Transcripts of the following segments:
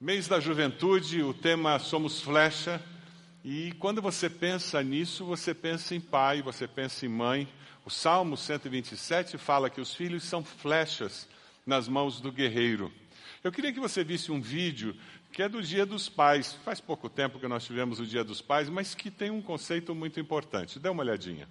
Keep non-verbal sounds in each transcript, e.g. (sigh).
Mês da juventude, o tema Somos Flecha. E quando você pensa nisso, você pensa em pai, você pensa em mãe. O Salmo 127 fala que os filhos são flechas nas mãos do guerreiro. Eu queria que você visse um vídeo que é do Dia dos Pais. Faz pouco tempo que nós tivemos o Dia dos Pais, mas que tem um conceito muito importante. Dê uma olhadinha.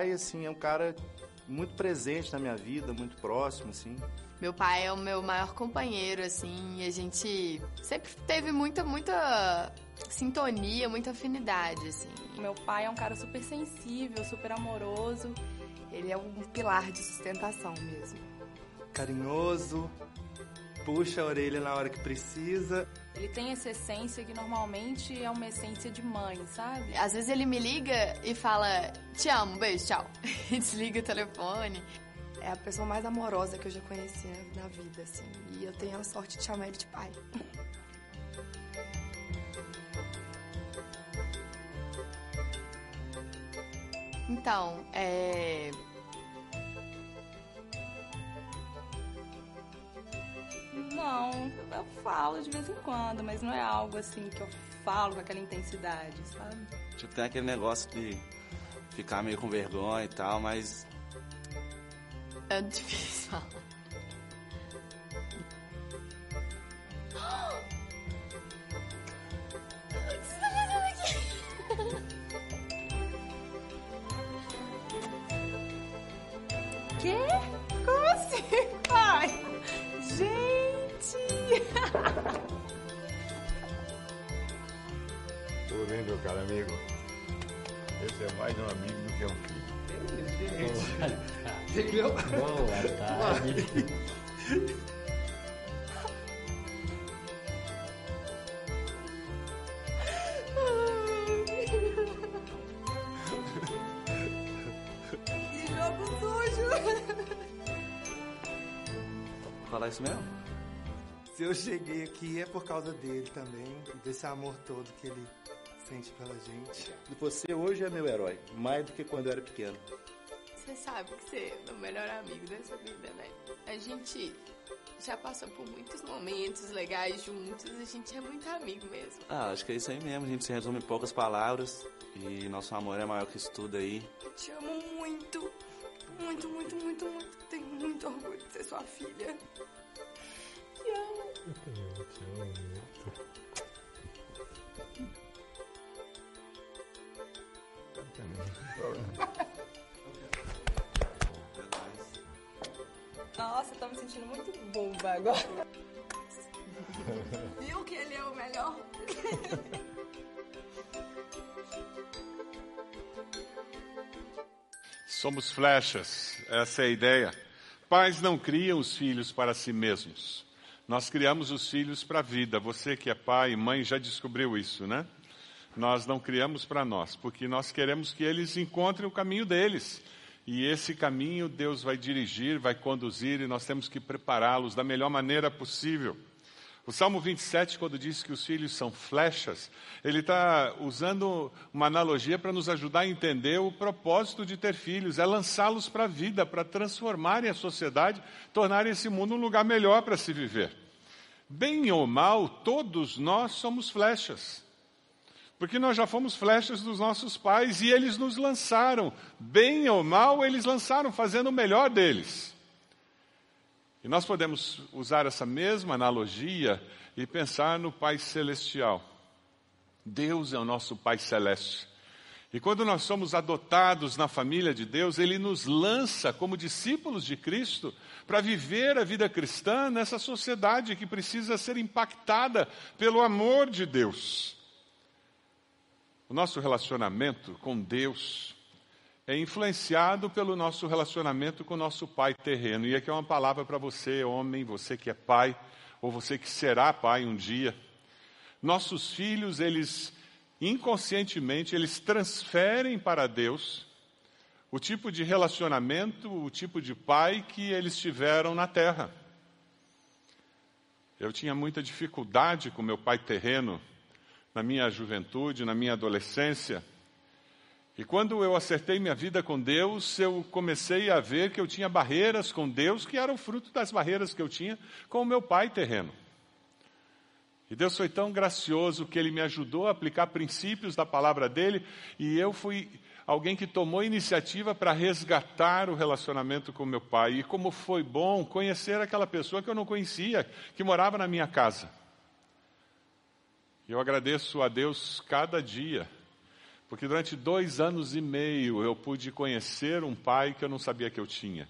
Pai, assim, é um cara muito presente na minha vida, muito próximo, assim. Meu pai é o meu maior companheiro, assim, e a gente sempre teve muita, muita sintonia, muita afinidade, assim. Meu pai é um cara super sensível, super amoroso. Ele é um pilar de sustentação mesmo. Carinhoso, puxa a orelha na hora que precisa. Ele tem essa essência que normalmente é uma essência de mãe, sabe? Às vezes ele me liga e fala: Te amo, beijo, tchau. E (laughs) desliga o telefone. É a pessoa mais amorosa que eu já conheci na vida, assim. E eu tenho a sorte de chamar ele de pai. Então, é. Eu falo de vez em quando, mas não é algo assim que eu falo com aquela intensidade, sabe? Tipo, tem aquele negócio de ficar meio com vergonha e tal, mas. É difícil (laughs) falar. Aqui é por causa dele também, desse amor todo que ele sente pela gente. Você hoje é meu herói, mais do que quando eu era pequeno. Você sabe que você é o melhor amigo dessa vida, né? A gente já passou por muitos momentos legais juntos, a gente é muito amigo mesmo. Ah, acho que é isso aí mesmo. A gente se resume em poucas palavras. E nosso amor é maior que isso tudo aí. Eu te amo muito. Muito, muito, muito, muito. Tenho muito orgulho de ser sua filha. Nossa, eu tô me sentindo muito boba agora. (laughs) Viu que ele é o melhor? Somos flechas, essa é a ideia. Pais não criam os filhos para si mesmos. Nós criamos os filhos para a vida. Você que é pai e mãe já descobriu isso, né? Nós não criamos para nós, porque nós queremos que eles encontrem o caminho deles. E esse caminho Deus vai dirigir, vai conduzir, e nós temos que prepará-los da melhor maneira possível. O Salmo 27, quando diz que os filhos são flechas, ele está usando uma analogia para nos ajudar a entender o propósito de ter filhos, é lançá-los para a vida, para transformarem a sociedade, tornarem esse mundo um lugar melhor para se viver. Bem ou mal, todos nós somos flechas. Porque nós já fomos flechas dos nossos pais e eles nos lançaram. Bem ou mal, eles lançaram, fazendo o melhor deles. E nós podemos usar essa mesma analogia e pensar no Pai Celestial. Deus é o nosso Pai Celeste. E quando nós somos adotados na família de Deus, Ele nos lança como discípulos de Cristo para viver a vida cristã nessa sociedade que precisa ser impactada pelo amor de Deus. O nosso relacionamento com Deus é influenciado pelo nosso relacionamento com o nosso pai terreno. E aqui é uma palavra para você, homem, você que é pai, ou você que será pai um dia. nossos filhos, eles inconscientemente, eles transferem para Deus o tipo de relacionamento, o tipo de pai que eles tiveram na terra. Eu tinha muita dificuldade com meu pai terreno na minha juventude, na minha adolescência. E quando eu acertei minha vida com Deus, eu comecei a ver que eu tinha barreiras com Deus que eram fruto das barreiras que eu tinha com o meu pai terreno. E Deus foi tão gracioso que Ele me ajudou a aplicar princípios da palavra dele, e eu fui alguém que tomou iniciativa para resgatar o relacionamento com meu pai. E como foi bom conhecer aquela pessoa que eu não conhecia, que morava na minha casa. Eu agradeço a Deus cada dia, porque durante dois anos e meio eu pude conhecer um pai que eu não sabia que eu tinha.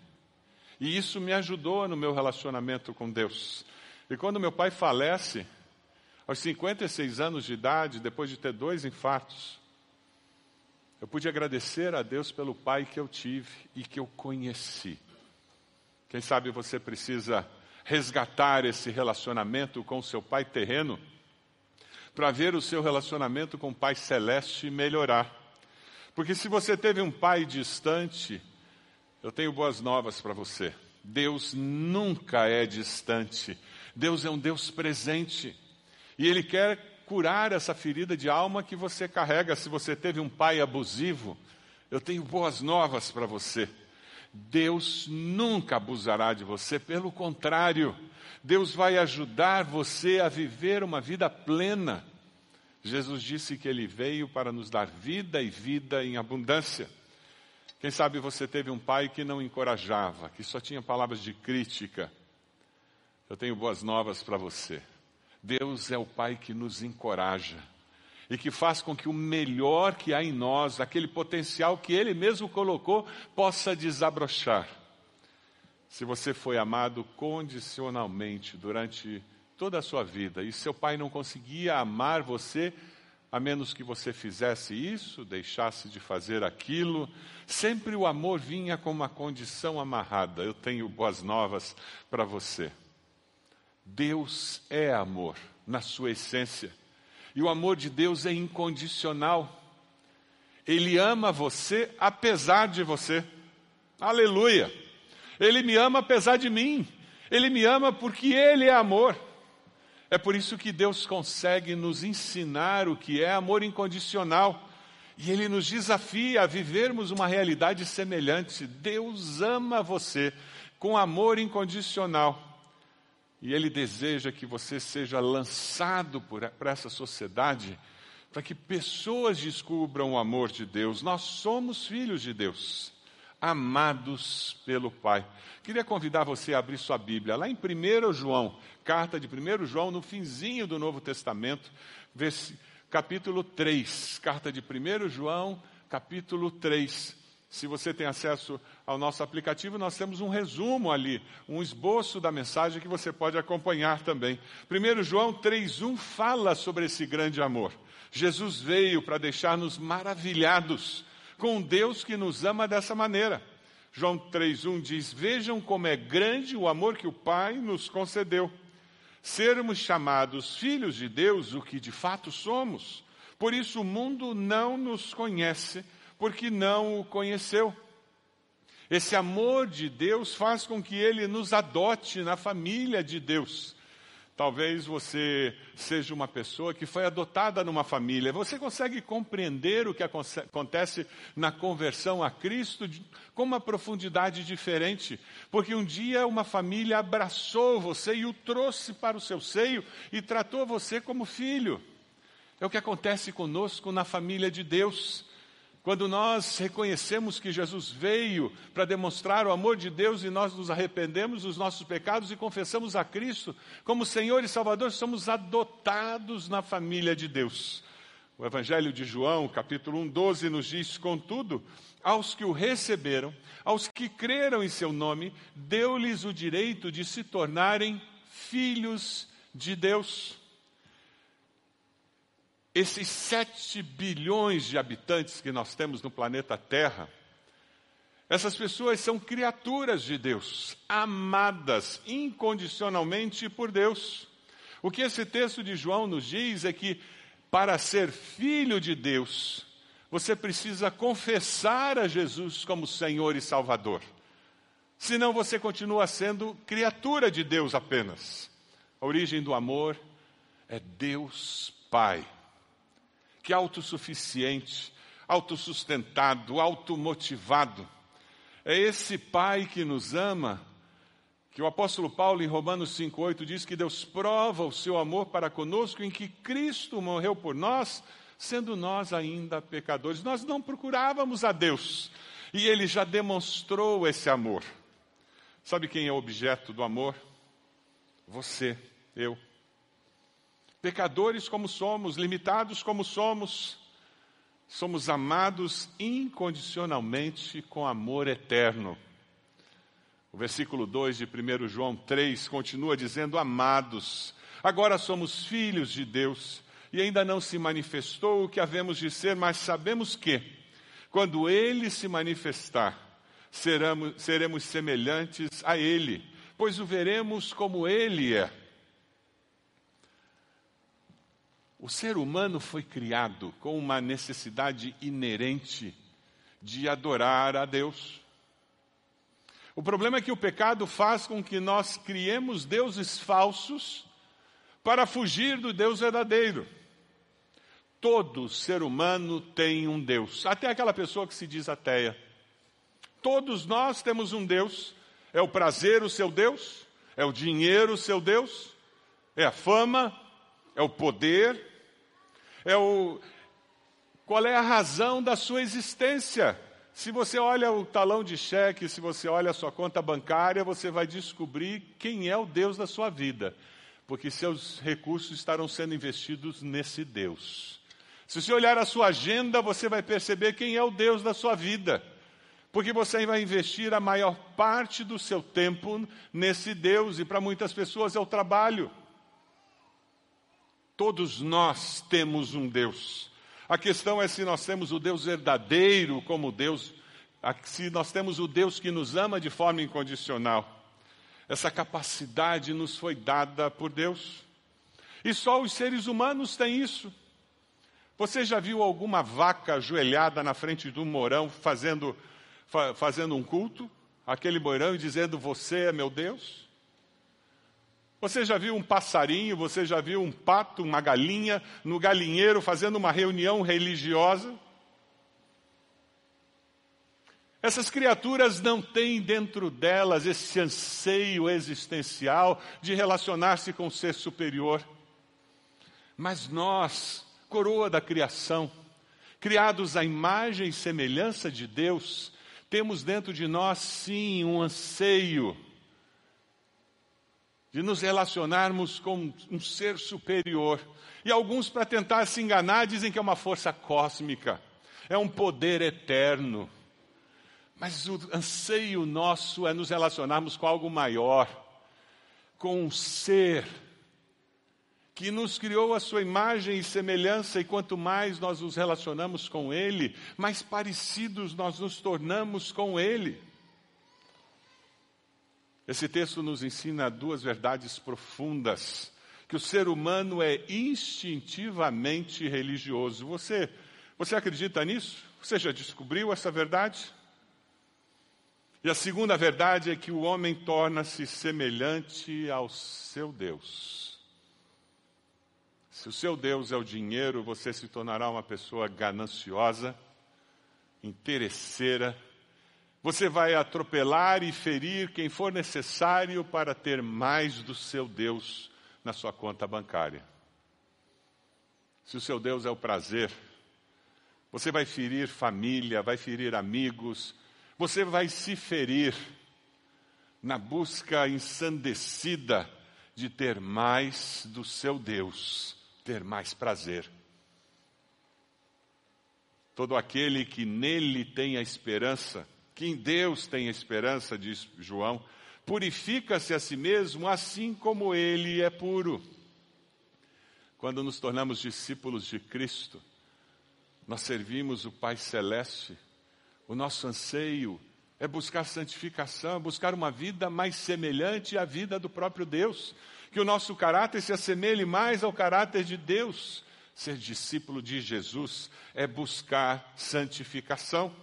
E isso me ajudou no meu relacionamento com Deus. E quando meu pai falece, aos 56 anos de idade, depois de ter dois infartos, eu pude agradecer a Deus pelo pai que eu tive e que eu conheci. Quem sabe você precisa resgatar esse relacionamento com seu pai terreno para ver o seu relacionamento com o pai celeste melhorar. Porque se você teve um pai distante, eu tenho boas novas para você. Deus nunca é distante. Deus é um Deus presente. E Ele quer curar essa ferida de alma que você carrega. Se você teve um pai abusivo, eu tenho boas novas para você. Deus nunca abusará de você, pelo contrário, Deus vai ajudar você a viver uma vida plena. Jesus disse que ele veio para nos dar vida e vida em abundância. Quem sabe você teve um pai que não encorajava, que só tinha palavras de crítica. Eu tenho boas novas para você. Deus é o Pai que nos encoraja e que faz com que o melhor que há em nós, aquele potencial que Ele mesmo colocou, possa desabrochar. Se você foi amado condicionalmente durante toda a sua vida e seu pai não conseguia amar você, a menos que você fizesse isso, deixasse de fazer aquilo, sempre o amor vinha com uma condição amarrada. Eu tenho boas novas para você. Deus é amor na sua essência. E o amor de Deus é incondicional. Ele ama você apesar de você. Aleluia. Ele me ama apesar de mim. Ele me ama porque Ele é amor. É por isso que Deus consegue nos ensinar o que é amor incondicional. E Ele nos desafia a vivermos uma realidade semelhante. Deus ama você com amor incondicional. E Ele deseja que você seja lançado para essa sociedade, para que pessoas descubram o amor de Deus. Nós somos filhos de Deus, amados pelo Pai. Queria convidar você a abrir sua Bíblia, lá em 1 João, carta de 1 João, no finzinho do Novo Testamento, capítulo 3. Carta de 1 João, capítulo 3. Se você tem acesso ao nosso aplicativo, nós temos um resumo ali, um esboço da mensagem que você pode acompanhar também. 1 João 3,1 fala sobre esse grande amor. Jesus veio para deixar-nos maravilhados com Deus que nos ama dessa maneira. João 3,1 diz: Vejam como é grande o amor que o Pai nos concedeu. Sermos chamados filhos de Deus, o que de fato somos. Por isso o mundo não nos conhece porque não o conheceu. Esse amor de Deus faz com que ele nos adote na família de Deus. Talvez você seja uma pessoa que foi adotada numa família. Você consegue compreender o que acontece na conversão a Cristo com uma profundidade diferente. Porque um dia uma família abraçou você e o trouxe para o seu seio e tratou você como filho. É o que acontece conosco na família de Deus. Quando nós reconhecemos que Jesus veio para demonstrar o amor de Deus e nós nos arrependemos dos nossos pecados e confessamos a Cristo como Senhor e Salvador, somos adotados na família de Deus. O Evangelho de João, capítulo 1, 12, nos diz: Contudo, aos que o receberam, aos que creram em seu nome, deu-lhes o direito de se tornarem filhos de Deus esses 7 bilhões de habitantes que nós temos no planeta Terra, essas pessoas são criaturas de Deus, amadas incondicionalmente por Deus. O que esse texto de João nos diz é que para ser filho de Deus, você precisa confessar a Jesus como Senhor e Salvador. Senão você continua sendo criatura de Deus apenas. A origem do amor é Deus Pai, que é autossuficiente, autossustentado, automotivado. É esse Pai que nos ama, que o apóstolo Paulo, em Romanos 5,8, diz que Deus prova o seu amor para conosco em que Cristo morreu por nós, sendo nós ainda pecadores. Nós não procurávamos a Deus e Ele já demonstrou esse amor. Sabe quem é o objeto do amor? Você, eu. Pecadores como somos, limitados como somos, somos amados incondicionalmente com amor eterno. O versículo 2 de 1 João 3 continua dizendo: Amados, agora somos filhos de Deus e ainda não se manifestou o que havemos de ser, mas sabemos que, quando Ele se manifestar, seremos, seremos semelhantes a Ele, pois o veremos como Ele é. O ser humano foi criado com uma necessidade inerente de adorar a Deus. O problema é que o pecado faz com que nós criemos deuses falsos para fugir do Deus verdadeiro. Todo ser humano tem um Deus, até aquela pessoa que se diz ateia. Todos nós temos um Deus. É o prazer o seu Deus? É o dinheiro o seu Deus? É a fama? É o poder? É o qual é a razão da sua existência? Se você olha o talão de cheque, se você olha a sua conta bancária, você vai descobrir quem é o Deus da sua vida, porque seus recursos estarão sendo investidos nesse Deus. Se você olhar a sua agenda, você vai perceber quem é o Deus da sua vida porque você vai investir a maior parte do seu tempo nesse Deus, e para muitas pessoas é o trabalho. Todos nós temos um Deus. A questão é se nós temos o Deus verdadeiro como Deus, se nós temos o Deus que nos ama de forma incondicional. Essa capacidade nos foi dada por Deus. E só os seres humanos têm isso. Você já viu alguma vaca ajoelhada na frente de um morão fazendo fa fazendo um culto, aquele moirão e dizendo: Você é meu Deus? Você já viu um passarinho, você já viu um pato, uma galinha no galinheiro fazendo uma reunião religiosa? Essas criaturas não têm dentro delas esse anseio existencial de relacionar-se com o ser superior. Mas nós, coroa da criação, criados à imagem e semelhança de Deus, temos dentro de nós, sim, um anseio de nos relacionarmos com um ser superior. E alguns, para tentar se enganar, dizem que é uma força cósmica, é um poder eterno. Mas o anseio nosso é nos relacionarmos com algo maior, com um ser que nos criou a sua imagem e semelhança, e quanto mais nós nos relacionamos com Ele, mais parecidos nós nos tornamos com Ele. Esse texto nos ensina duas verdades profundas: que o ser humano é instintivamente religioso. Você, você acredita nisso? Você já descobriu essa verdade? E a segunda verdade é que o homem torna-se semelhante ao seu Deus. Se o seu Deus é o dinheiro, você se tornará uma pessoa gananciosa, interesseira. Você vai atropelar e ferir quem for necessário para ter mais do seu Deus na sua conta bancária. Se o seu Deus é o prazer, você vai ferir família, vai ferir amigos, você vai se ferir na busca ensandecida de ter mais do seu Deus ter mais prazer. Todo aquele que nele tem a esperança, que em Deus tem esperança, diz João, purifica-se a si mesmo assim como ele é puro. Quando nos tornamos discípulos de Cristo, nós servimos o Pai Celeste, o nosso anseio é buscar santificação, é buscar uma vida mais semelhante à vida do próprio Deus que o nosso caráter se assemelhe mais ao caráter de Deus. Ser discípulo de Jesus é buscar santificação.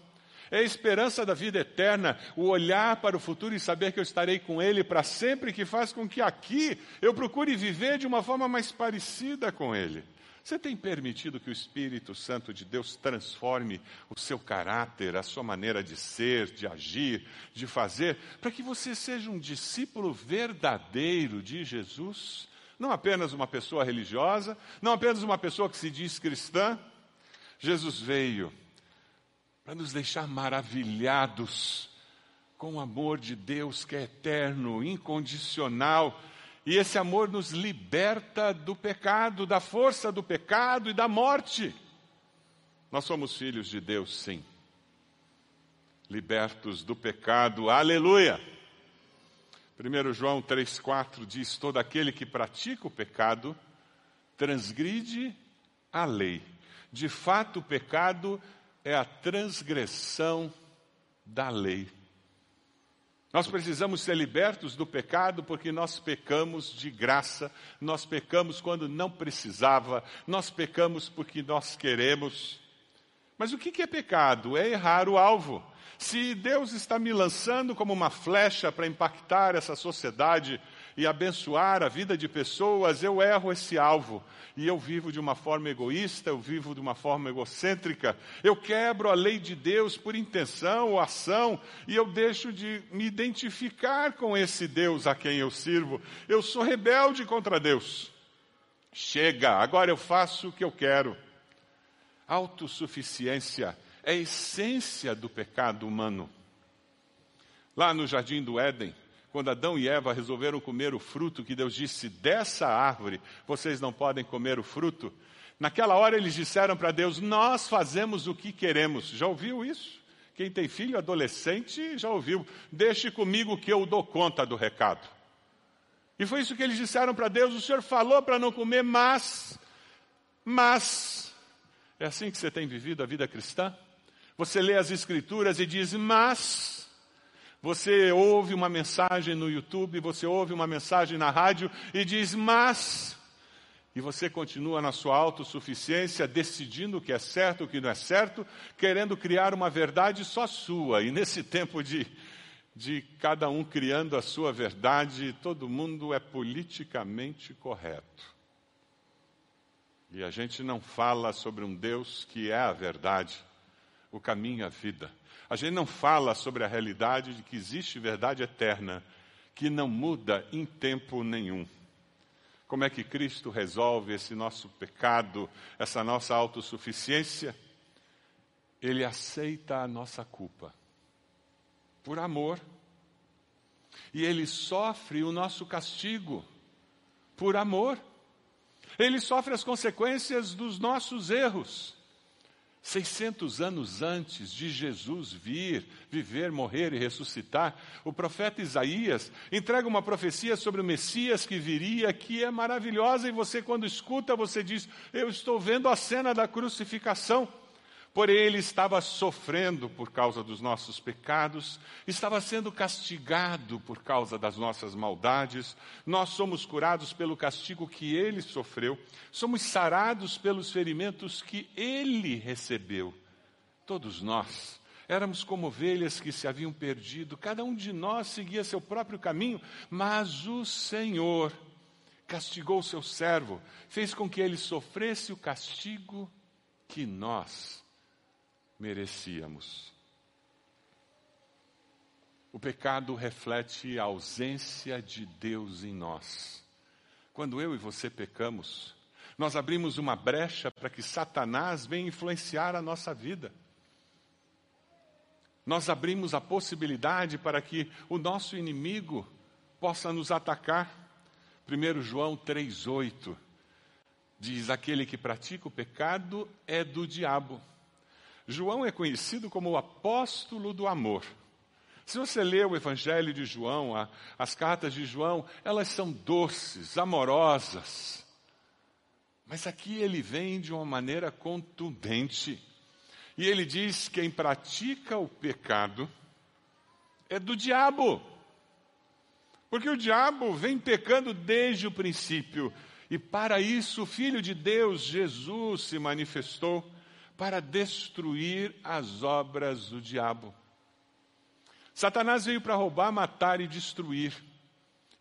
É a esperança da vida eterna, o olhar para o futuro e saber que eu estarei com Ele para sempre, que faz com que aqui eu procure viver de uma forma mais parecida com Ele. Você tem permitido que o Espírito Santo de Deus transforme o seu caráter, a sua maneira de ser, de agir, de fazer, para que você seja um discípulo verdadeiro de Jesus? Não apenas uma pessoa religiosa, não apenas uma pessoa que se diz cristã. Jesus veio para nos deixar maravilhados com o amor de Deus que é eterno, incondicional. E esse amor nos liberta do pecado, da força do pecado e da morte. Nós somos filhos de Deus, sim. Libertos do pecado, aleluia. 1 João 3,4 diz: Todo aquele que pratica o pecado transgride a lei. De fato, o pecado é a transgressão da lei. Nós precisamos ser libertos do pecado porque nós pecamos de graça, nós pecamos quando não precisava, nós pecamos porque nós queremos. Mas o que é pecado? É errar o alvo. Se Deus está me lançando como uma flecha para impactar essa sociedade e abençoar a vida de pessoas, eu erro esse alvo. E eu vivo de uma forma egoísta, eu vivo de uma forma egocêntrica. Eu quebro a lei de Deus por intenção ou ação e eu deixo de me identificar com esse Deus a quem eu sirvo. Eu sou rebelde contra Deus. Chega, agora eu faço o que eu quero. Autossuficiência é a essência do pecado humano. Lá no jardim do Éden, quando Adão e Eva resolveram comer o fruto que Deus disse: dessa árvore vocês não podem comer o fruto. Naquela hora eles disseram para Deus: Nós fazemos o que queremos. Já ouviu isso? Quem tem filho adolescente já ouviu. Deixe comigo que eu dou conta do recado. E foi isso que eles disseram para Deus: O Senhor falou para não comer, mas. Mas. É assim que você tem vivido a vida cristã? Você lê as Escrituras e diz, mas. Você ouve uma mensagem no YouTube, você ouve uma mensagem na rádio e diz, mas. E você continua na sua autossuficiência, decidindo o que é certo, o que não é certo, querendo criar uma verdade só sua. E nesse tempo de, de cada um criando a sua verdade, todo mundo é politicamente correto. E a gente não fala sobre um Deus que é a verdade, o caminho a vida. A gente não fala sobre a realidade de que existe verdade eterna, que não muda em tempo nenhum. Como é que Cristo resolve esse nosso pecado, essa nossa autossuficiência? Ele aceita a nossa culpa, por amor. E ele sofre o nosso castigo, por amor. Ele sofre as consequências dos nossos erros. 600 anos antes de Jesus vir, viver, morrer e ressuscitar, o profeta Isaías entrega uma profecia sobre o Messias que viria, que é maravilhosa, e você, quando escuta, você diz: Eu estou vendo a cena da crucificação. Porém, ele estava sofrendo por causa dos nossos pecados, estava sendo castigado por causa das nossas maldades. Nós somos curados pelo castigo que ele sofreu, somos sarados pelos ferimentos que ele recebeu. Todos nós éramos como ovelhas que se haviam perdido, cada um de nós seguia seu próprio caminho, mas o Senhor castigou seu servo, fez com que ele sofresse o castigo que nós merecíamos. O pecado reflete a ausência de Deus em nós. Quando eu e você pecamos, nós abrimos uma brecha para que Satanás venha influenciar a nossa vida. Nós abrimos a possibilidade para que o nosso inimigo possa nos atacar. 1 João 3,8 diz: Aquele que pratica o pecado é do diabo João é conhecido como o apóstolo do amor. Se você lê o Evangelho de João, a, as cartas de João, elas são doces, amorosas. Mas aqui ele vem de uma maneira contundente. E ele diz: quem pratica o pecado é do diabo. Porque o diabo vem pecando desde o princípio. E para isso o Filho de Deus, Jesus, se manifestou para destruir as obras do diabo. Satanás veio para roubar, matar e destruir.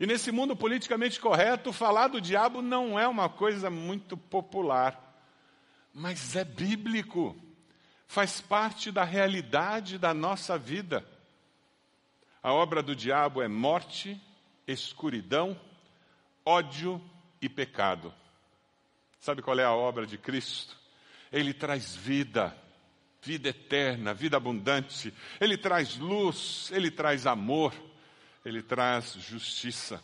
E nesse mundo politicamente correto, falar do diabo não é uma coisa muito popular, mas é bíblico, faz parte da realidade da nossa vida. A obra do diabo é morte, escuridão, ódio e pecado. Sabe qual é a obra de Cristo? Ele traz vida, vida eterna, vida abundante. Ele traz luz, ele traz amor, ele traz justiça.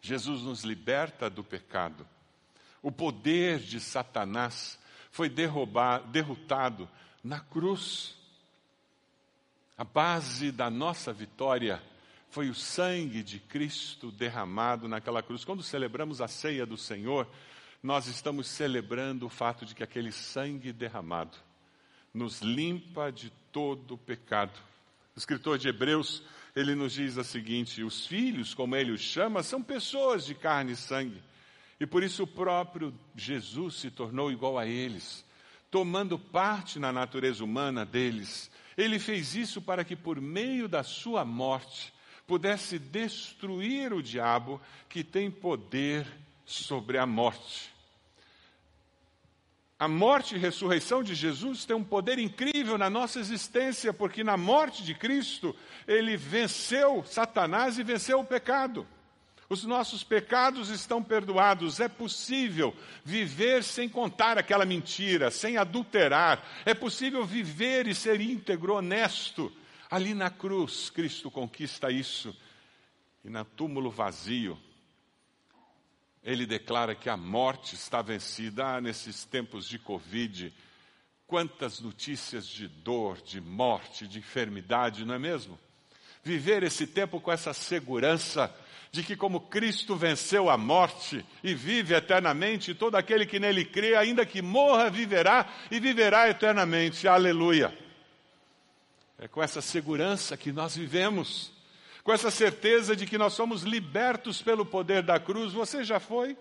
Jesus nos liberta do pecado. O poder de Satanás foi derrotado na cruz. A base da nossa vitória foi o sangue de Cristo derramado naquela cruz. Quando celebramos a ceia do Senhor, nós estamos celebrando o fato de que aquele sangue derramado nos limpa de todo o pecado. O escritor de Hebreus, ele nos diz o seguinte: os filhos, como ele os chama, são pessoas de carne e sangue. E por isso o próprio Jesus se tornou igual a eles, tomando parte na natureza humana deles. Ele fez isso para que, por meio da sua morte, pudesse destruir o diabo que tem poder sobre a morte. A morte e ressurreição de Jesus tem um poder incrível na nossa existência, porque na morte de Cristo, ele venceu Satanás e venceu o pecado. Os nossos pecados estão perdoados. É possível viver sem contar aquela mentira, sem adulterar. É possível viver e ser íntegro, honesto, Ali na cruz, Cristo conquista isso. E na túmulo vazio, ele declara que a morte está vencida. Ah, nesses tempos de Covid, quantas notícias de dor, de morte, de enfermidade, não é mesmo? Viver esse tempo com essa segurança de que, como Cristo venceu a morte e vive eternamente, todo aquele que nele crê, ainda que morra, viverá e viverá eternamente. Aleluia. É com essa segurança que nós vivemos, com essa certeza de que nós somos libertos pelo poder da cruz. Você já foi?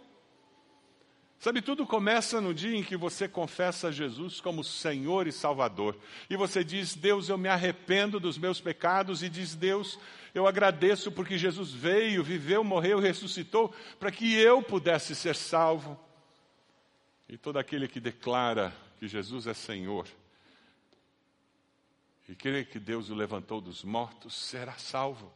Sabe, tudo começa no dia em que você confessa Jesus como Senhor e Salvador. E você diz, Deus, eu me arrependo dos meus pecados. E diz, Deus, eu agradeço porque Jesus veio, viveu, morreu, ressuscitou, para que eu pudesse ser salvo. E todo aquele que declara que Jesus é Senhor, e crê que Deus o levantou dos mortos, será salvo.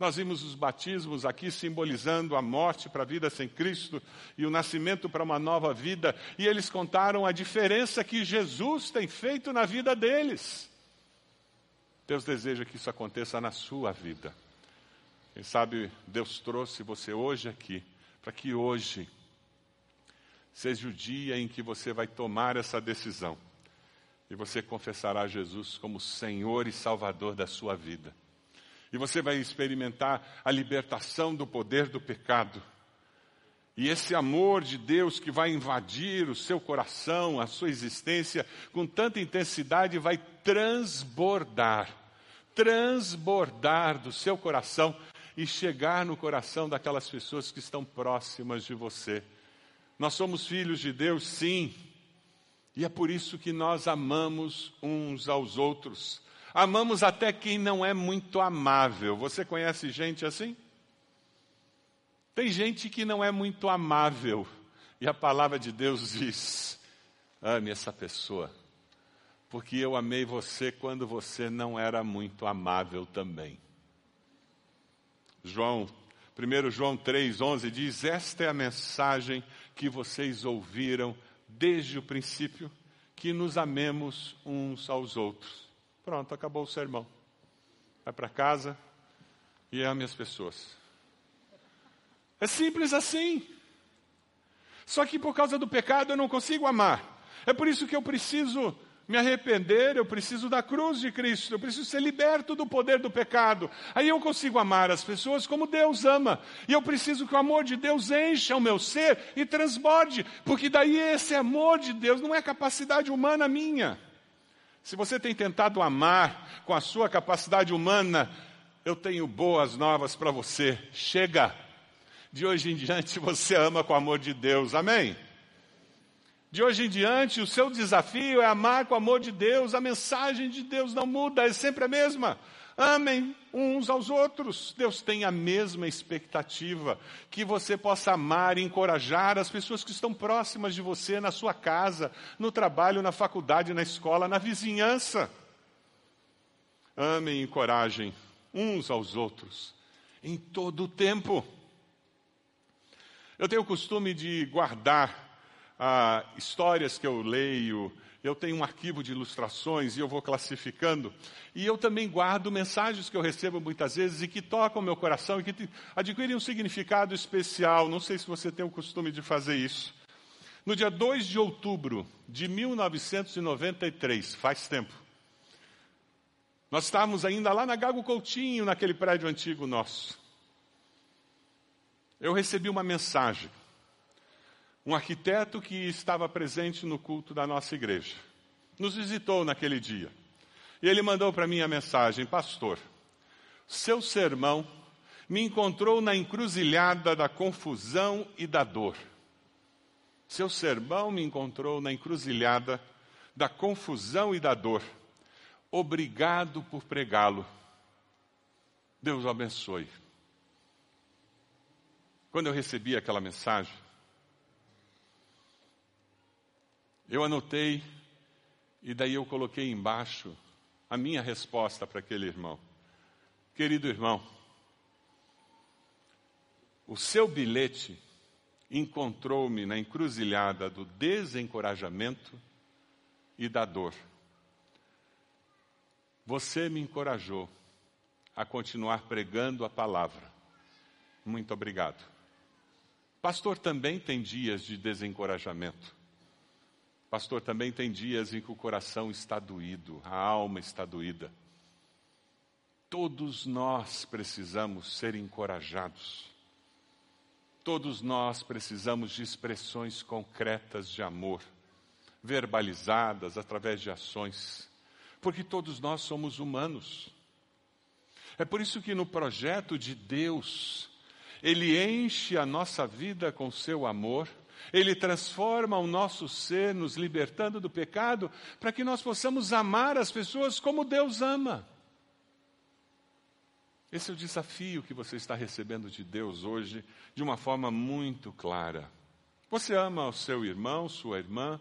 Nós vimos os batismos aqui simbolizando a morte para a vida sem Cristo e o nascimento para uma nova vida, e eles contaram a diferença que Jesus tem feito na vida deles. Deus deseja que isso aconteça na sua vida. Quem sabe Deus trouxe você hoje aqui, para que hoje seja o dia em que você vai tomar essa decisão e você confessará Jesus como Senhor e Salvador da sua vida. E você vai experimentar a libertação do poder do pecado. E esse amor de Deus que vai invadir o seu coração, a sua existência, com tanta intensidade, vai transbordar, transbordar do seu coração e chegar no coração daquelas pessoas que estão próximas de você. Nós somos filhos de Deus, sim, e é por isso que nós amamos uns aos outros. Amamos até quem não é muito amável. Você conhece gente assim? Tem gente que não é muito amável. E a palavra de Deus diz: ame essa pessoa, porque eu amei você quando você não era muito amável também. João, 1 João 3,11 diz: Esta é a mensagem que vocês ouviram desde o princípio, que nos amemos uns aos outros. Pronto, acabou o sermão. Vai para casa e ame as pessoas. É simples assim. Só que por causa do pecado eu não consigo amar. É por isso que eu preciso me arrepender, eu preciso da cruz de Cristo, eu preciso ser liberto do poder do pecado. Aí eu consigo amar as pessoas como Deus ama. E eu preciso que o amor de Deus encha o meu ser e transborde, porque daí esse amor de Deus não é capacidade humana minha. Se você tem tentado amar com a sua capacidade humana, eu tenho boas novas para você. Chega! De hoje em diante (laughs) você ama com o amor de Deus. Amém? De hoje em diante, o seu desafio é amar com o amor de Deus. A mensagem de Deus não muda, é sempre a mesma. Amem uns aos outros. Deus tem a mesma expectativa que você possa amar e encorajar as pessoas que estão próximas de você, na sua casa, no trabalho, na faculdade, na escola, na vizinhança. Amem e encorajem uns aos outros em todo o tempo. Eu tenho o costume de guardar ah, histórias que eu leio, eu tenho um arquivo de ilustrações e eu vou classificando. E eu também guardo mensagens que eu recebo muitas vezes e que tocam meu coração e que adquirem um significado especial. Não sei se você tem o costume de fazer isso. No dia 2 de outubro de 1993, faz tempo, nós estávamos ainda lá na Gago Coutinho, naquele prédio antigo nosso. Eu recebi uma mensagem. Um arquiteto que estava presente no culto da nossa igreja nos visitou naquele dia. E ele mandou para mim a mensagem: Pastor, seu sermão me encontrou na encruzilhada da confusão e da dor. Seu sermão me encontrou na encruzilhada da confusão e da dor. Obrigado por pregá-lo. Deus o abençoe. Quando eu recebi aquela mensagem, eu anotei e daí eu coloquei embaixo a minha resposta para aquele irmão. Querido irmão, o seu bilhete encontrou-me na encruzilhada do desencorajamento e da dor. Você me encorajou a continuar pregando a palavra. Muito obrigado. Pastor também tem dias de desencorajamento. Pastor também tem dias em que o coração está doído, a alma está doída. Todos nós precisamos ser encorajados. Todos nós precisamos de expressões concretas de amor, verbalizadas através de ações porque todos nós somos humanos. É por isso que no projeto de Deus, Ele enche a nossa vida com seu amor, Ele transforma o nosso ser, nos libertando do pecado, para que nós possamos amar as pessoas como Deus ama. Esse é o desafio que você está recebendo de Deus hoje, de uma forma muito clara. Você ama o seu irmão, sua irmã,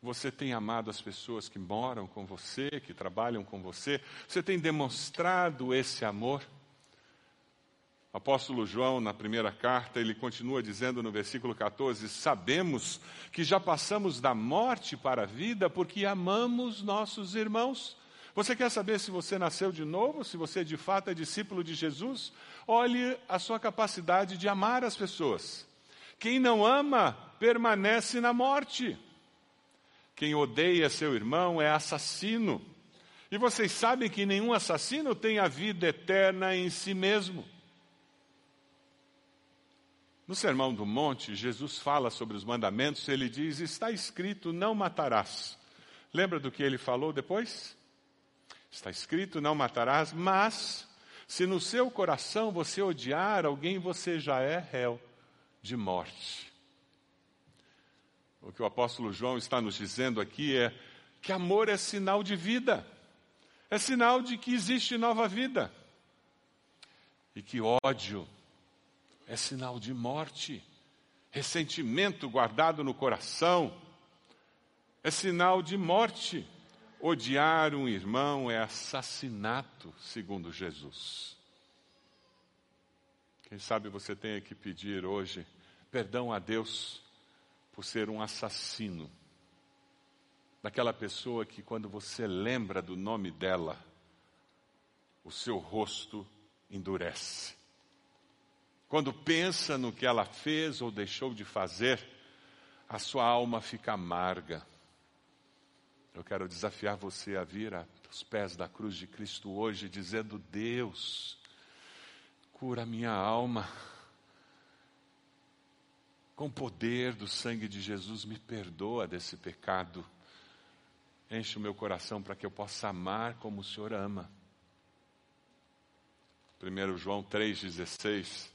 você tem amado as pessoas que moram com você, que trabalham com você? Você tem demonstrado esse amor? Apóstolo João, na primeira carta, ele continua dizendo no versículo 14: Sabemos que já passamos da morte para a vida porque amamos nossos irmãos. Você quer saber se você nasceu de novo, se você de fato é discípulo de Jesus? Olhe a sua capacidade de amar as pessoas. Quem não ama permanece na morte. Quem odeia seu irmão é assassino. E vocês sabem que nenhum assassino tem a vida eterna em si mesmo. No Sermão do Monte, Jesus fala sobre os mandamentos, ele diz: Está escrito, não matarás. Lembra do que ele falou depois? Está escrito, não matarás, mas se no seu coração você odiar alguém, você já é réu de morte. O que o apóstolo João está nos dizendo aqui é que amor é sinal de vida, é sinal de que existe nova vida. E que ódio é sinal de morte, ressentimento guardado no coração é sinal de morte. Odiar um irmão é assassinato, segundo Jesus. Quem sabe você tenha que pedir hoje perdão a Deus por ser um assassino. Daquela pessoa que, quando você lembra do nome dela, o seu rosto endurece. Quando pensa no que ela fez ou deixou de fazer, a sua alma fica amarga. Eu quero desafiar você a vir aos pés da cruz de Cristo hoje, dizendo: Deus, cura minha alma com o poder do sangue de Jesus, me perdoa desse pecado. Enche o meu coração para que eu possa amar como o Senhor ama. 1 João 3,16,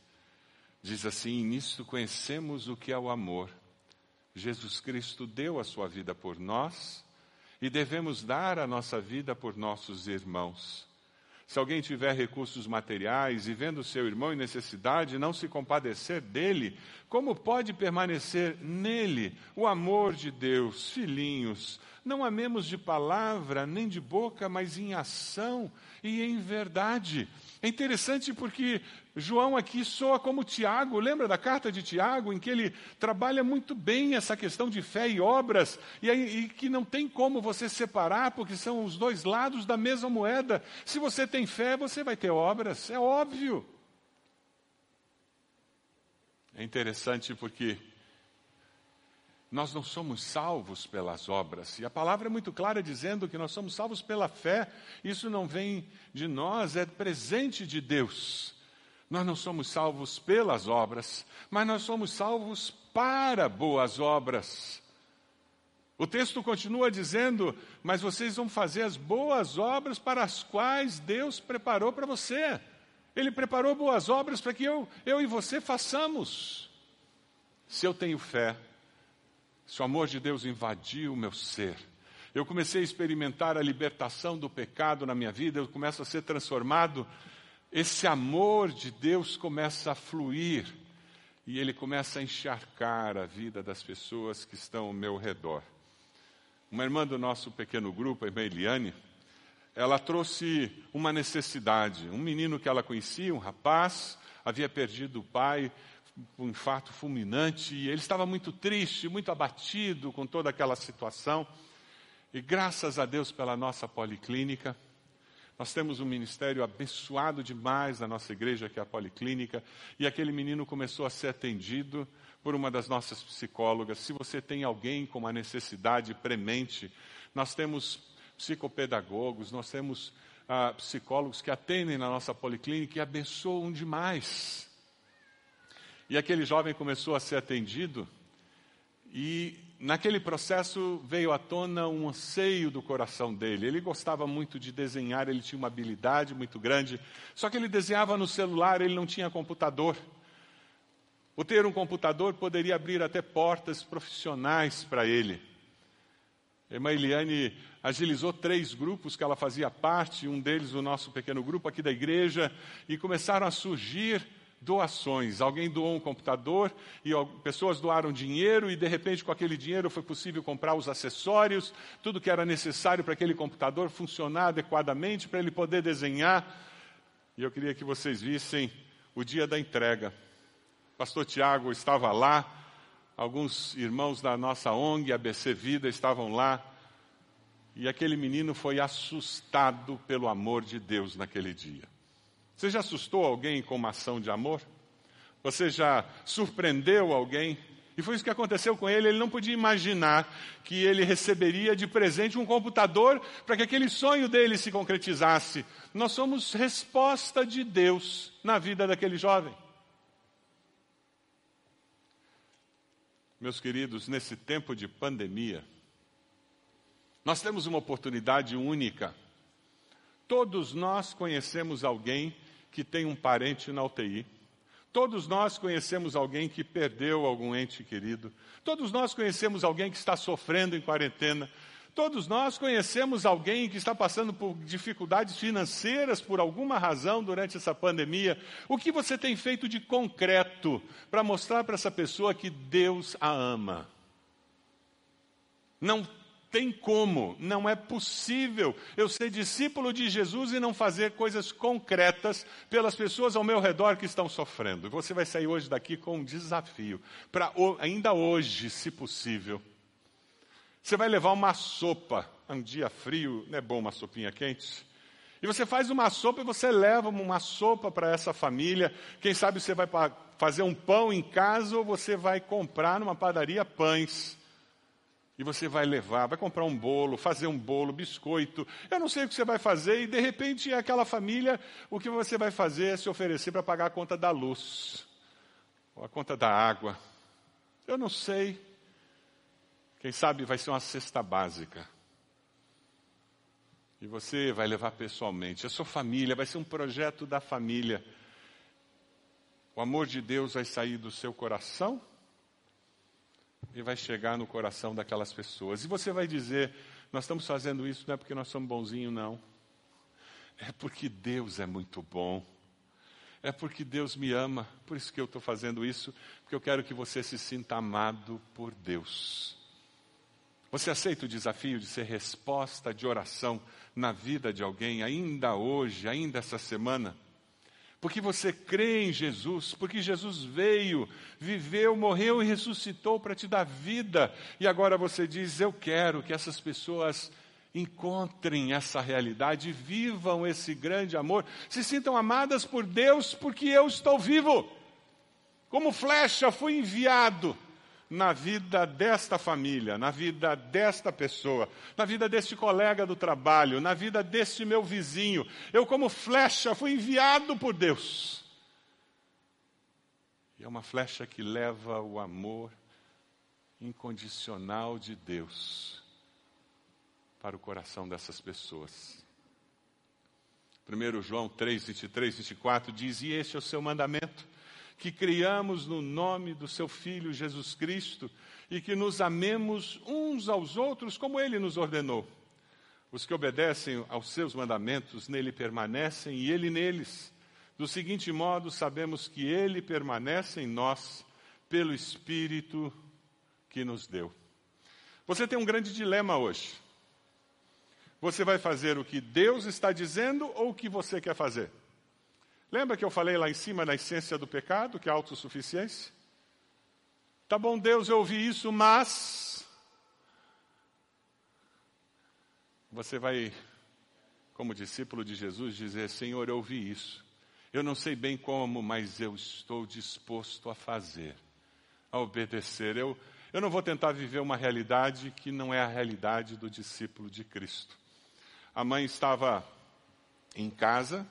diz assim: Nisto conhecemos o que é o amor. Jesus Cristo deu a sua vida por nós e devemos dar a nossa vida por nossos irmãos. Se alguém tiver recursos materiais e vendo seu irmão em necessidade, não se compadecer dele, como pode permanecer nele o amor de Deus? Filhinhos, não amemos de palavra nem de boca, mas em ação e em verdade. É interessante porque João aqui soa como Tiago, lembra da carta de Tiago, em que ele trabalha muito bem essa questão de fé e obras, e, aí, e que não tem como você separar, porque são os dois lados da mesma moeda. Se você tem fé, você vai ter obras, é óbvio. É interessante porque nós não somos salvos pelas obras. E a palavra é muito clara dizendo que nós somos salvos pela fé. Isso não vem de nós, é presente de Deus. Nós não somos salvos pelas obras, mas nós somos salvos para boas obras. O texto continua dizendo: Mas vocês vão fazer as boas obras para as quais Deus preparou para você. Ele preparou boas obras para que eu, eu e você façamos. Se eu tenho fé, se o amor de Deus invadiu o meu ser, eu comecei a experimentar a libertação do pecado na minha vida, eu começo a ser transformado, esse amor de Deus começa a fluir e ele começa a encharcar a vida das pessoas que estão ao meu redor. Uma irmã do nosso pequeno grupo, a irmã Eliane, ela trouxe uma necessidade. Um menino que ela conhecia, um rapaz, havia perdido o pai um infarto fulminante, e ele estava muito triste, muito abatido com toda aquela situação. E graças a Deus pela nossa policlínica, nós temos um ministério abençoado demais na nossa igreja, que é a Policlínica, e aquele menino começou a ser atendido por uma das nossas psicólogas. Se você tem alguém com uma necessidade premente, nós temos psicopedagogos, nós temos ah, psicólogos que atendem na nossa Policlínica e abençoam demais. E aquele jovem começou a ser atendido, e naquele processo veio à tona um anseio do coração dele. Ele gostava muito de desenhar, ele tinha uma habilidade muito grande, só que ele desenhava no celular, ele não tinha computador. O ter um computador poderia abrir até portas profissionais para ele. A irmã Eliane agilizou três grupos que ela fazia parte, um deles o nosso pequeno grupo aqui da igreja, e começaram a surgir doações. Alguém doou um computador e pessoas doaram dinheiro e de repente com aquele dinheiro foi possível comprar os acessórios, tudo que era necessário para aquele computador funcionar adequadamente para ele poder desenhar. E eu queria que vocês vissem o dia da entrega. Pastor Tiago estava lá, alguns irmãos da nossa ONG, ABC Vida, estavam lá. E aquele menino foi assustado pelo amor de Deus naquele dia. Você já assustou alguém com uma ação de amor? Você já surpreendeu alguém? E foi isso que aconteceu com ele. Ele não podia imaginar que ele receberia de presente um computador para que aquele sonho dele se concretizasse. Nós somos resposta de Deus na vida daquele jovem. Meus queridos, nesse tempo de pandemia, nós temos uma oportunidade única. Todos nós conhecemos alguém que tem um parente na UTI. Todos nós conhecemos alguém que perdeu algum ente querido. Todos nós conhecemos alguém que está sofrendo em quarentena. Todos nós conhecemos alguém que está passando por dificuldades financeiras por alguma razão durante essa pandemia. O que você tem feito de concreto para mostrar para essa pessoa que Deus a ama? Não tem como, não é possível eu ser discípulo de Jesus e não fazer coisas concretas pelas pessoas ao meu redor que estão sofrendo. Você vai sair hoje daqui com um desafio, para ainda hoje, se possível. Você vai levar uma sopa, um dia frio, não é bom uma sopinha quente? E você faz uma sopa e você leva uma sopa para essa família. Quem sabe você vai fazer um pão em casa ou você vai comprar numa padaria pães. E você vai levar, vai comprar um bolo, fazer um bolo, biscoito. Eu não sei o que você vai fazer, e de repente aquela família, o que você vai fazer é se oferecer para pagar a conta da luz, ou a conta da água. Eu não sei. Quem sabe vai ser uma cesta básica. E você vai levar pessoalmente. A sua família vai ser um projeto da família. O amor de Deus vai sair do seu coração e vai chegar no coração daquelas pessoas. E você vai dizer: Nós estamos fazendo isso não é porque nós somos bonzinhos, não. É porque Deus é muito bom. É porque Deus me ama. Por isso que eu estou fazendo isso. Porque eu quero que você se sinta amado por Deus. Você aceita o desafio de ser resposta de oração na vida de alguém, ainda hoje, ainda essa semana? Porque você crê em Jesus, porque Jesus veio, viveu, morreu e ressuscitou para te dar vida, e agora você diz: Eu quero que essas pessoas encontrem essa realidade, vivam esse grande amor, se sintam amadas por Deus, porque eu estou vivo. Como flecha fui enviado na vida desta família, na vida desta pessoa, na vida deste colega do trabalho, na vida deste meu vizinho. Eu, como flecha, fui enviado por Deus. E é uma flecha que leva o amor incondicional de Deus para o coração dessas pessoas. 1 João 3, 23, 24 diz: E este é o seu mandamento, que criamos no nome do seu Filho Jesus Cristo e que nos amemos uns aos outros como ele nos ordenou. Os que obedecem aos seus mandamentos nele permanecem e ele neles. Do seguinte modo, sabemos que ele permanece em nós pelo Espírito que nos deu. Você tem um grande dilema hoje. Você vai fazer o que Deus está dizendo ou o que você quer fazer? Lembra que eu falei lá em cima da essência do pecado, que é a autossuficiência? Tá bom, Deus, eu ouvi isso, mas. Você vai, como discípulo de Jesus, dizer: Senhor, eu ouvi isso. Eu não sei bem como, mas eu estou disposto a fazer, a obedecer. Eu, eu não vou tentar viver uma realidade que não é a realidade do discípulo de Cristo. A mãe estava em casa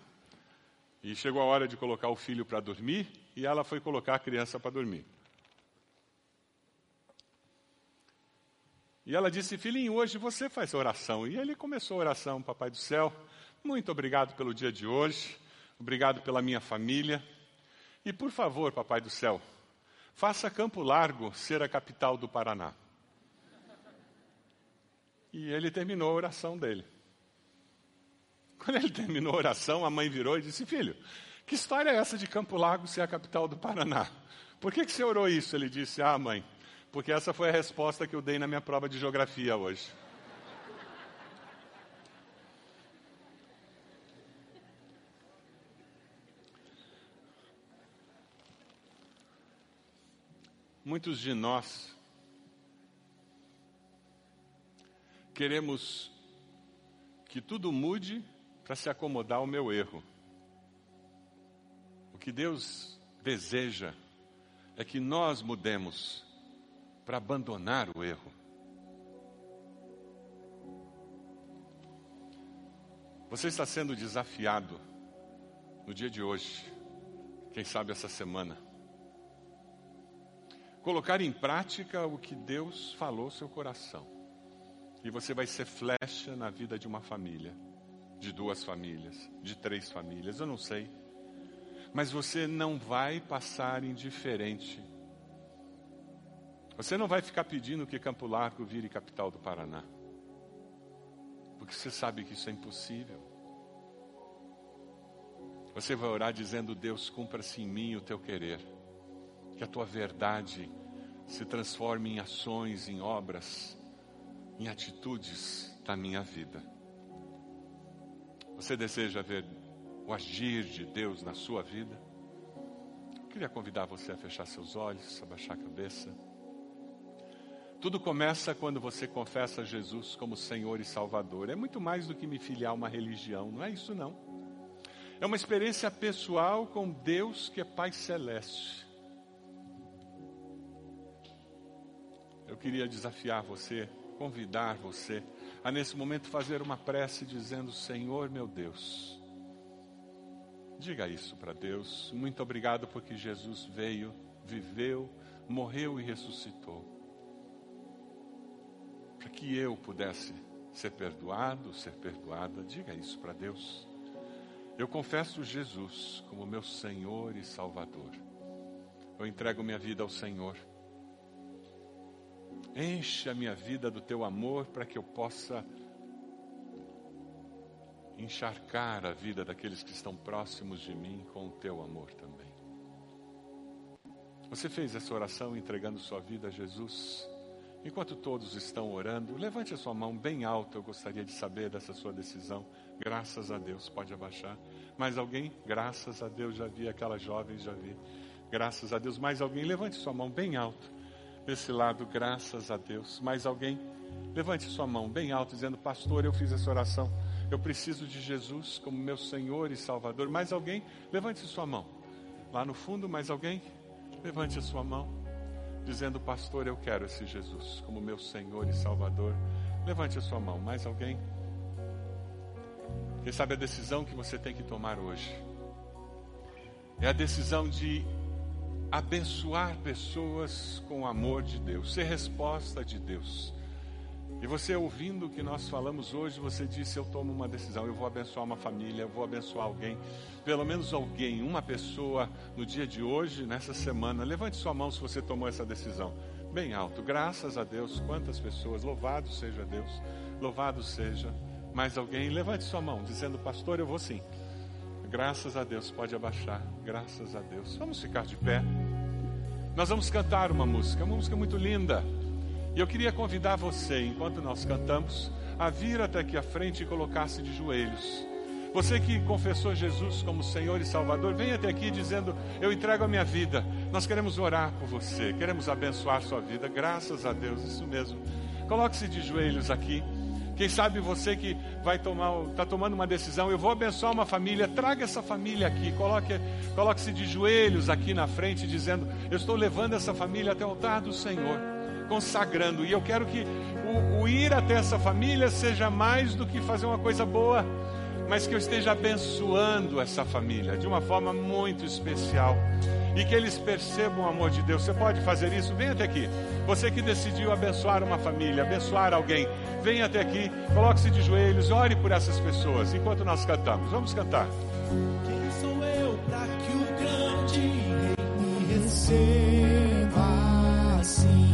e chegou a hora de colocar o filho para dormir e ela foi colocar a criança para dormir. E ela disse: Filhinho, hoje você faz oração. E ele começou a oração, Papai do Céu. Muito obrigado pelo dia de hoje. Obrigado pela minha família. E por favor, Papai do Céu, faça Campo Largo ser a capital do Paraná. E ele terminou a oração dele. Quando ele terminou a oração, a mãe virou e disse: Filho, que história é essa de Campo Largo ser a capital do Paraná? Por que, que você orou isso? Ele disse: Ah, mãe, porque essa foi a resposta que eu dei na minha prova de geografia hoje. Muitos de nós queremos que tudo mude para se acomodar ao meu erro. O que Deus deseja é que nós mudemos para abandonar o erro. Você está sendo desafiado no dia de hoje, quem sabe essa semana. Colocar em prática o que Deus falou seu coração. E você vai ser flecha na vida de uma família de duas famílias, de três famílias, eu não sei. Mas você não vai passar indiferente. Você não vai ficar pedindo que Campo Largo vire capital do Paraná. Porque você sabe que isso é impossível. Você vai orar dizendo: Deus, cumpra-se em mim o teu querer. Que a tua verdade se transforme em ações, em obras, em atitudes da minha vida. Você deseja ver o agir de Deus na sua vida? Eu queria convidar você a fechar seus olhos, abaixar a cabeça. Tudo começa quando você confessa Jesus como Senhor e Salvador. É muito mais do que me filiar a uma religião, não é isso não. É uma experiência pessoal com Deus que é Pai Celeste. Eu queria desafiar você, convidar você a nesse momento fazer uma prece dizendo: Senhor meu Deus. Diga isso para Deus. Muito obrigado porque Jesus veio, viveu, morreu e ressuscitou. Para que eu pudesse ser perdoado, ser perdoada, diga isso para Deus. Eu confesso Jesus como meu Senhor e Salvador. Eu entrego minha vida ao Senhor. Enche a minha vida do teu amor para que eu possa encharcar a vida daqueles que estão próximos de mim com o teu amor também. Você fez essa oração entregando sua vida a Jesus? Enquanto todos estão orando, levante a sua mão bem alta. Eu gostaria de saber dessa sua decisão. Graças a Deus, pode abaixar. Mais alguém? Graças a Deus, já vi aquela jovem, já vi. Graças a Deus. Mais alguém? Levante sua mão bem alto. Desse lado, graças a Deus. Mais alguém? Levante sua mão bem alto, dizendo: Pastor, eu fiz essa oração. Eu preciso de Jesus como meu Senhor e Salvador. Mais alguém? Levante sua mão. Lá no fundo, mais alguém? Levante a sua mão dizendo: Pastor, eu quero esse Jesus como meu Senhor e Salvador. Levante a sua mão. Mais alguém? Quem sabe a decisão que você tem que tomar hoje é a decisão de abençoar pessoas com o amor de Deus, ser resposta de Deus. E você ouvindo o que nós falamos hoje, você disse: Eu tomo uma decisão, eu vou abençoar uma família, eu vou abençoar alguém, pelo menos alguém, uma pessoa no dia de hoje, nessa semana. Levante sua mão se você tomou essa decisão. Bem alto, graças a Deus, quantas pessoas, louvado seja Deus, louvado seja. Mais alguém, levante sua mão, dizendo: Pastor, eu vou sim. Graças a Deus, pode abaixar, graças a Deus. Vamos ficar de pé. Nós vamos cantar uma música, uma música muito linda. E eu queria convidar você, enquanto nós cantamos, a vir até aqui à frente e colocar-se de joelhos. Você que confessou Jesus como Senhor e Salvador, venha até aqui dizendo: Eu entrego a minha vida. Nós queremos orar por você, queremos abençoar sua vida. Graças a Deus, isso mesmo. Coloque-se de joelhos aqui. Quem sabe você que vai tomar, está tomando uma decisão, eu vou abençoar uma família, traga essa família aqui, coloque, coloque-se de joelhos aqui na frente, dizendo: Eu estou levando essa família até o altar do Senhor consagrando. E eu quero que o, o ir até essa família seja mais do que fazer uma coisa boa, mas que eu esteja abençoando essa família de uma forma muito especial e que eles percebam o amor de Deus. Você pode fazer isso? Venha até aqui. Você que decidiu abençoar uma família, abençoar alguém, venha até aqui, coloque-se de joelhos, ore por essas pessoas enquanto nós cantamos. Vamos cantar. Quem sou eu para que o grande rei me receba assim?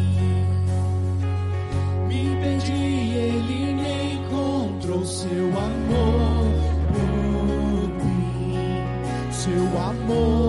ele me encontrou seu seu amor por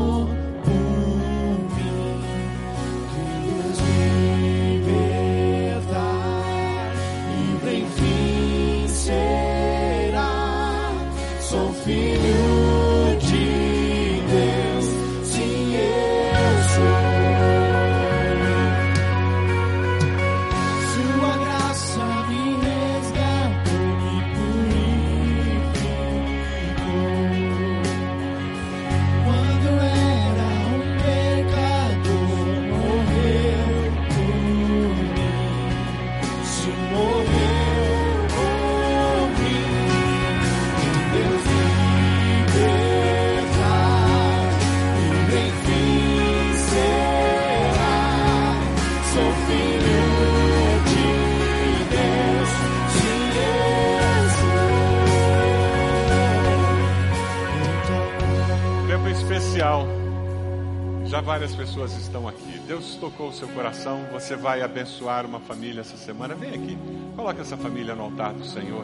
várias pessoas estão aqui. Deus tocou o seu coração. Você vai abençoar uma família essa semana. Vem aqui, coloque essa família no altar do Senhor.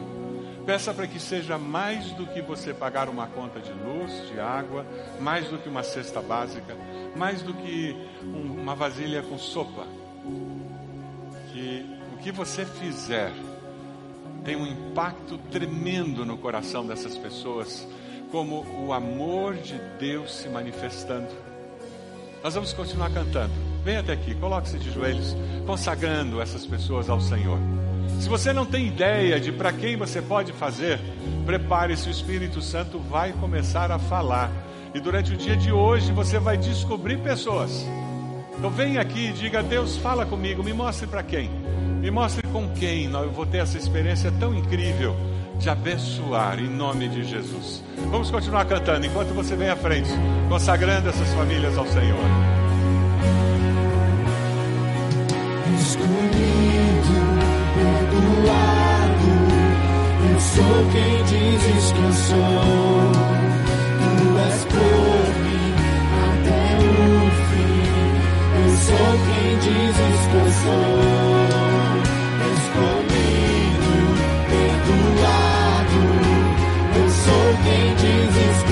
Peça para que seja mais do que você pagar uma conta de luz, de água, mais do que uma cesta básica, mais do que um, uma vasilha com sopa. Que o que você fizer tem um impacto tremendo no coração dessas pessoas, como o amor de Deus se manifestando. Nós vamos continuar cantando. Venha até aqui, coloque-se de joelhos, consagrando essas pessoas ao Senhor. Se você não tem ideia de para quem você pode fazer, prepare-se, o Espírito Santo vai começar a falar. E durante o dia de hoje você vai descobrir pessoas. Então venha aqui e diga: Deus, fala comigo, me mostre para quem. Me mostre com quem eu vou ter essa experiência tão incrível de abençoar em nome de Jesus. Vamos continuar cantando enquanto você vem à frente, consagrando essas famílias ao Senhor. Escolhido, perdoado sou quem dizes que eu sou. Tu és por mim até o fim. Eu sou quem dizes que eu sou. Quem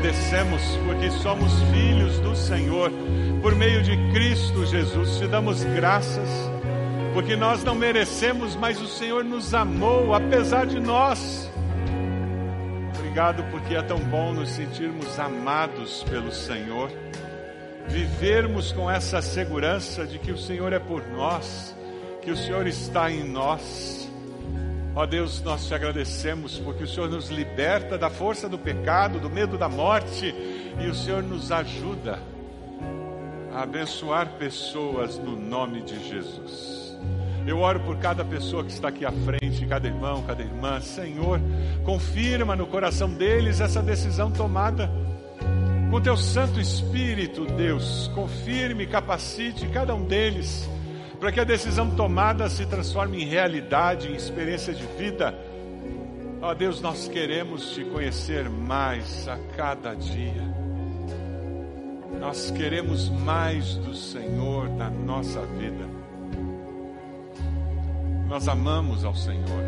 agradecemos porque somos filhos do Senhor. Por meio de Cristo Jesus, te damos graças, porque nós não merecemos, mas o Senhor nos amou apesar de nós. Obrigado porque é tão bom nos sentirmos amados pelo Senhor, vivermos com essa segurança de que o Senhor é por nós, que o Senhor está em nós. Ó Deus, nós te agradecemos porque o Senhor nos liberta da força do pecado, do medo da morte, e o Senhor nos ajuda a abençoar pessoas no nome de Jesus. Eu oro por cada pessoa que está aqui à frente, cada irmão, cada irmã. Senhor, confirma no coração deles essa decisão tomada. Com teu Santo Espírito, Deus, confirme, capacite cada um deles para que a decisão tomada se transforme em realidade, em experiência de vida. Ó Deus, nós queremos te conhecer mais a cada dia. Nós queremos mais do Senhor na nossa vida. Nós amamos ao Senhor.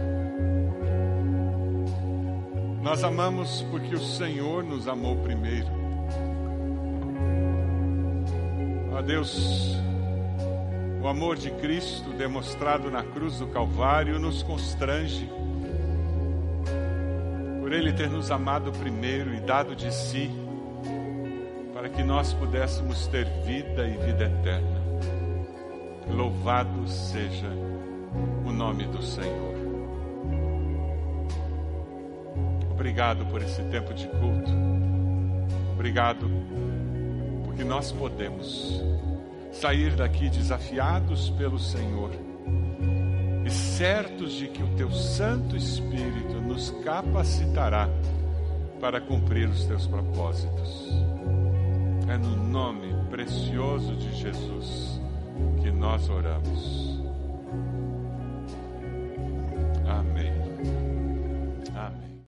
Nós amamos porque o Senhor nos amou primeiro. Ó Deus, o amor de Cristo demonstrado na cruz do Calvário nos constrange. Por Ele ter nos amado primeiro e dado de si, para que nós pudéssemos ter vida e vida eterna. Louvado seja o nome do Senhor. Obrigado por esse tempo de culto. Obrigado porque nós podemos sair daqui desafiados pelo Senhor e certos de que o teu Santo Espírito nos capacitará para cumprir os teus propósitos. É no nome precioso de Jesus que nós oramos.